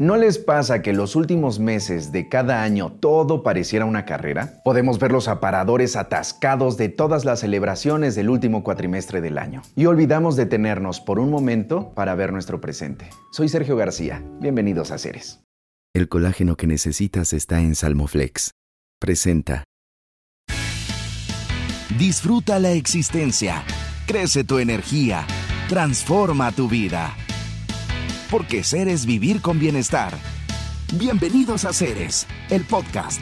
¿No les pasa que los últimos meses de cada año todo pareciera una carrera? Podemos ver los aparadores atascados de todas las celebraciones del último cuatrimestre del año. Y olvidamos detenernos por un momento para ver nuestro presente. Soy Sergio García. Bienvenidos a Ceres. El colágeno que necesitas está en Salmoflex. Presenta. Disfruta la existencia. Crece tu energía. Transforma tu vida. Porque ser es vivir con bienestar. Bienvenidos a Ceres, el podcast.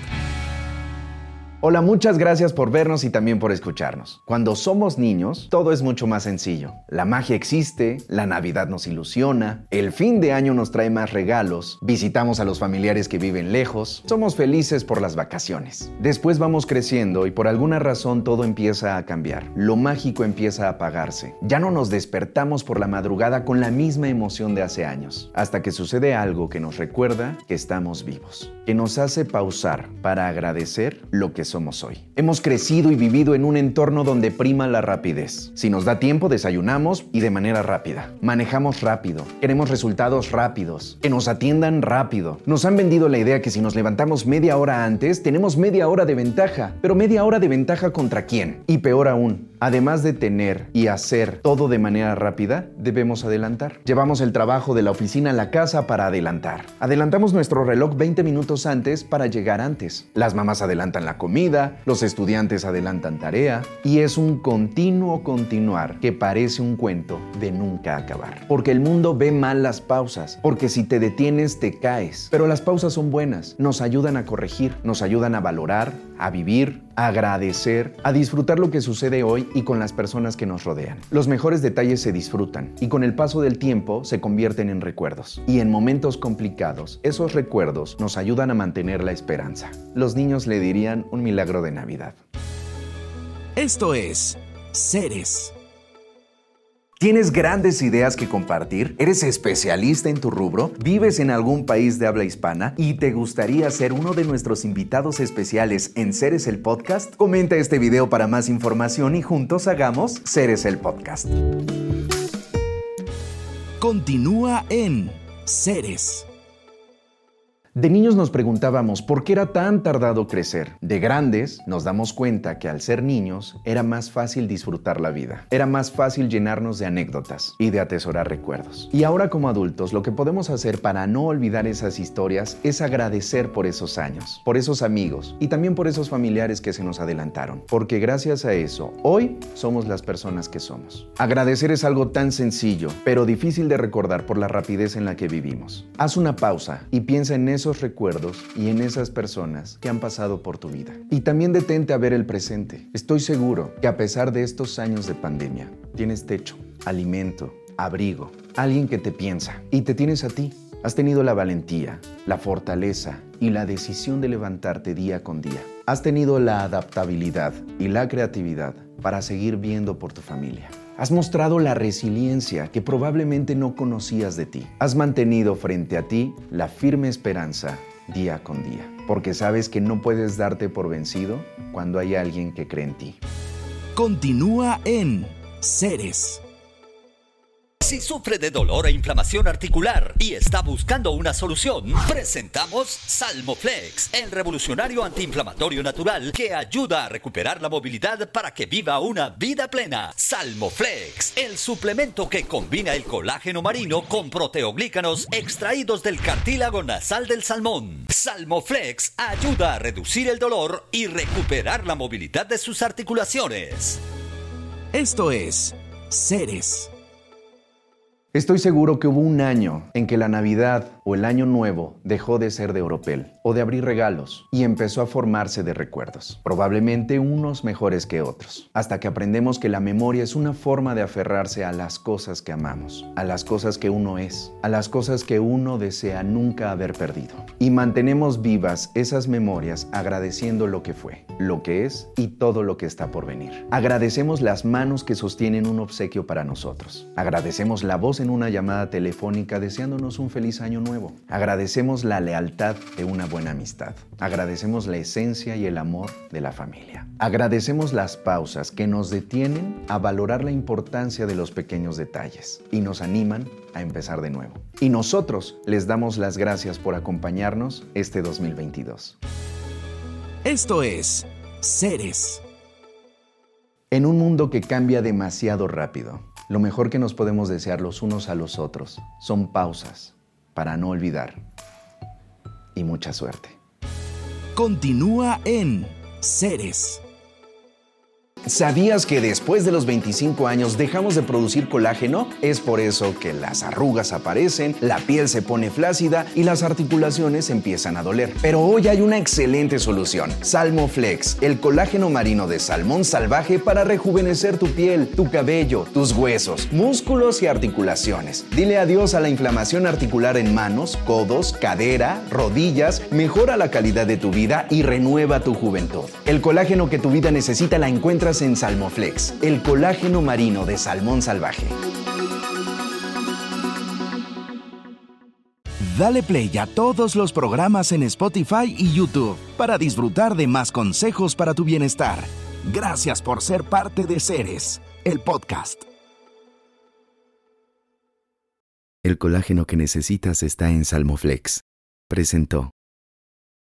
Hola, muchas gracias por vernos y también por escucharnos. Cuando somos niños, todo es mucho más sencillo. La magia existe, la Navidad nos ilusiona, el fin de año nos trae más regalos, visitamos a los familiares que viven lejos, somos felices por las vacaciones. Después vamos creciendo y por alguna razón todo empieza a cambiar. Lo mágico empieza a apagarse. Ya no nos despertamos por la madrugada con la misma emoción de hace años, hasta que sucede algo que nos recuerda que estamos vivos, que nos hace pausar para agradecer lo que somos hoy. Hemos crecido y vivido en un entorno donde prima la rapidez. Si nos da tiempo, desayunamos y de manera rápida. Manejamos rápido. Queremos resultados rápidos. Que nos atiendan rápido. Nos han vendido la idea que si nos levantamos media hora antes, tenemos media hora de ventaja. Pero media hora de ventaja contra quién? Y peor aún, además de tener y hacer todo de manera rápida, debemos adelantar. Llevamos el trabajo de la oficina a la casa para adelantar. Adelantamos nuestro reloj 20 minutos antes para llegar antes. Las mamás adelantan la comida los estudiantes adelantan tarea y es un continuo continuar que parece un cuento de nunca acabar. Porque el mundo ve mal las pausas, porque si te detienes te caes. Pero las pausas son buenas, nos ayudan a corregir, nos ayudan a valorar, a vivir, a agradecer, a disfrutar lo que sucede hoy y con las personas que nos rodean. Los mejores detalles se disfrutan y con el paso del tiempo se convierten en recuerdos. Y en momentos complicados, esos recuerdos nos ayudan a mantener la esperanza. Los niños le dirían un milagro de Navidad. Esto es Ceres ¿Tienes grandes ideas que compartir? ¿Eres especialista en tu rubro? ¿Vives en algún país de habla hispana? ¿Y te gustaría ser uno de nuestros invitados especiales en Ceres el Podcast? Comenta este video para más información y juntos hagamos Ceres el Podcast. Continúa en Ceres. De niños nos preguntábamos por qué era tan tardado crecer. De grandes nos damos cuenta que al ser niños era más fácil disfrutar la vida. Era más fácil llenarnos de anécdotas y de atesorar recuerdos. Y ahora como adultos lo que podemos hacer para no olvidar esas historias es agradecer por esos años, por esos amigos y también por esos familiares que se nos adelantaron. Porque gracias a eso hoy somos las personas que somos. Agradecer es algo tan sencillo, pero difícil de recordar por la rapidez en la que vivimos. Haz una pausa y piensa en eso recuerdos y en esas personas que han pasado por tu vida. Y también detente a ver el presente. Estoy seguro que a pesar de estos años de pandemia, tienes techo, alimento, abrigo, alguien que te piensa y te tienes a ti. Has tenido la valentía, la fortaleza y la decisión de levantarte día con día. Has tenido la adaptabilidad y la creatividad para seguir viendo por tu familia. Has mostrado la resiliencia que probablemente no conocías de ti. Has mantenido frente a ti la firme esperanza día con día, porque sabes que no puedes darte por vencido cuando hay alguien que cree en ti. Continúa en Ceres. Si sufre de dolor e inflamación articular y está buscando una solución, presentamos Salmoflex, el revolucionario antiinflamatorio natural que ayuda a recuperar la movilidad para que viva una vida plena. Salmoflex, el suplemento que combina el colágeno marino con proteoglícanos extraídos del cartílago nasal del salmón. Salmoflex ayuda a reducir el dolor y recuperar la movilidad de sus articulaciones. Esto es Ceres. Estoy seguro que hubo un año en que la Navidad o el año nuevo dejó de ser de oropel o de abrir regalos y empezó a formarse de recuerdos, probablemente unos mejores que otros, hasta que aprendemos que la memoria es una forma de aferrarse a las cosas que amamos, a las cosas que uno es, a las cosas que uno desea nunca haber perdido. Y mantenemos vivas esas memorias agradeciendo lo que fue, lo que es y todo lo que está por venir. Agradecemos las manos que sostienen un obsequio para nosotros. Agradecemos la voz en una llamada telefónica deseándonos un feliz año nuevo. Agradecemos la lealtad de una buena amistad. Agradecemos la esencia y el amor de la familia. Agradecemos las pausas que nos detienen a valorar la importancia de los pequeños detalles y nos animan a empezar de nuevo. Y nosotros les damos las gracias por acompañarnos este 2022. Esto es Seres. En un mundo que cambia demasiado rápido, lo mejor que nos podemos desear los unos a los otros son pausas para no olvidar. Y mucha suerte. Continúa en Seres. ¿Sabías que después de los 25 años dejamos de producir colágeno? Es por eso que las arrugas aparecen, la piel se pone flácida y las articulaciones empiezan a doler. Pero hoy hay una excelente solución. Salmoflex, el colágeno marino de salmón salvaje para rejuvenecer tu piel, tu cabello, tus huesos, músculos y articulaciones. Dile adiós a la inflamación articular en manos, codos, cadera, rodillas, mejora la calidad de tu vida y renueva tu juventud. El colágeno que tu vida necesita la encuentras en Salmoflex, el colágeno marino de salmón salvaje. Dale play a todos los programas en Spotify y YouTube para disfrutar de más consejos para tu bienestar. Gracias por ser parte de Ceres, el podcast. El colágeno que necesitas está en Salmoflex. Presentó.